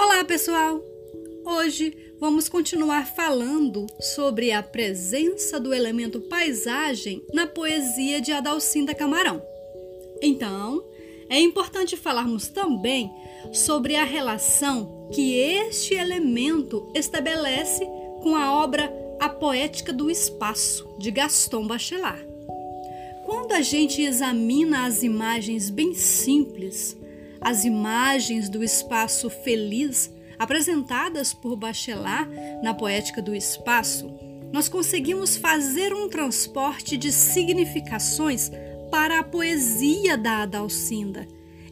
Olá, pessoal! Hoje vamos continuar falando sobre a presença do elemento paisagem na poesia de Adalcinda Camarão. Então, é importante falarmos também sobre a relação que este elemento estabelece com a obra A Poética do Espaço, de Gaston Bachelard. Quando a gente examina as imagens bem simples, as imagens do espaço feliz apresentadas por Bachelard na Poética do Espaço, nós conseguimos fazer um transporte de significações para a poesia da Adalcinda,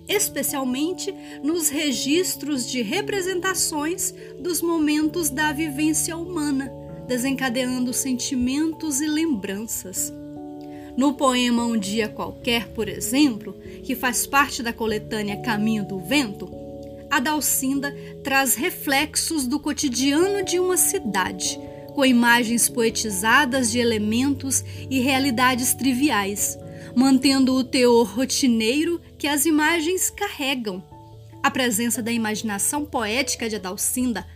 especialmente nos registros de representações dos momentos da vivência humana, desencadeando sentimentos e lembranças. No poema Um Dia Qualquer, por exemplo, que faz parte da coletânea Caminho do Vento, a Dalcinda traz reflexos do cotidiano de uma cidade, com imagens poetizadas de elementos e realidades triviais, mantendo o teor rotineiro que as imagens carregam. A presença da imaginação poética de Adalcinda,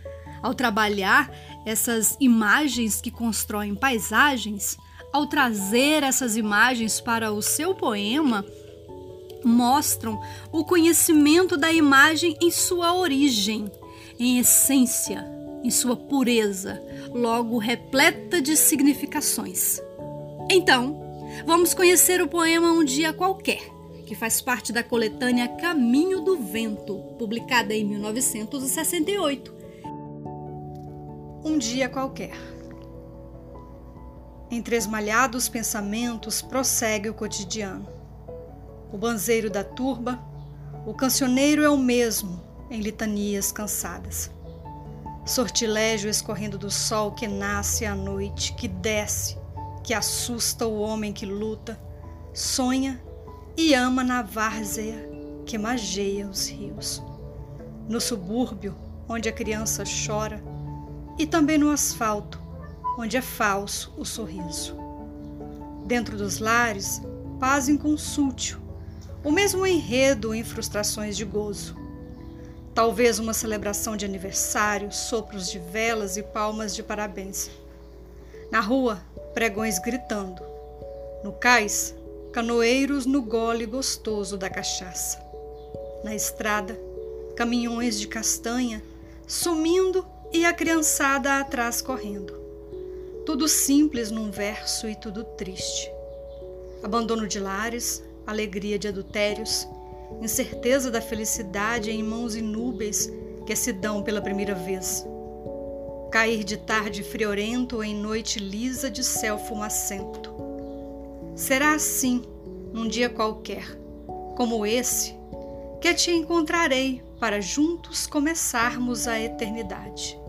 ao trabalhar essas imagens que constroem paisagens, ao trazer essas imagens para o seu poema, mostram o conhecimento da imagem em sua origem, em essência, em sua pureza, logo repleta de significações. Então, vamos conhecer o poema Um Dia Qualquer, que faz parte da coletânea Caminho do Vento, publicada em 1968. Um Dia Qualquer. Entre esmalhados pensamentos prossegue o cotidiano. O banzeiro da turba, o cancioneiro é o mesmo em litanias cansadas. Sortilégio escorrendo do sol que nasce à noite, que desce, que assusta o homem que luta, sonha e ama na várzea que mageia os rios. No subúrbio, onde a criança chora, e também no asfalto, onde é falso o sorriso. Dentro dos lares, paz inconsútil, o mesmo enredo em frustrações de gozo. Talvez uma celebração de aniversário, sopros de velas e palmas de parabéns. Na rua, pregões gritando. No cais, canoeiros no gole gostoso da cachaça. Na estrada, caminhões de castanha sumindo e a criançada atrás correndo. Tudo simples num verso e tudo triste. Abandono de lares, alegria de adultérios, incerteza da felicidade em mãos inúbeis que se dão pela primeira vez. Cair de tarde friorento em noite lisa de céu fumacento. Será assim, num dia qualquer, como esse, que te encontrarei para juntos começarmos a eternidade.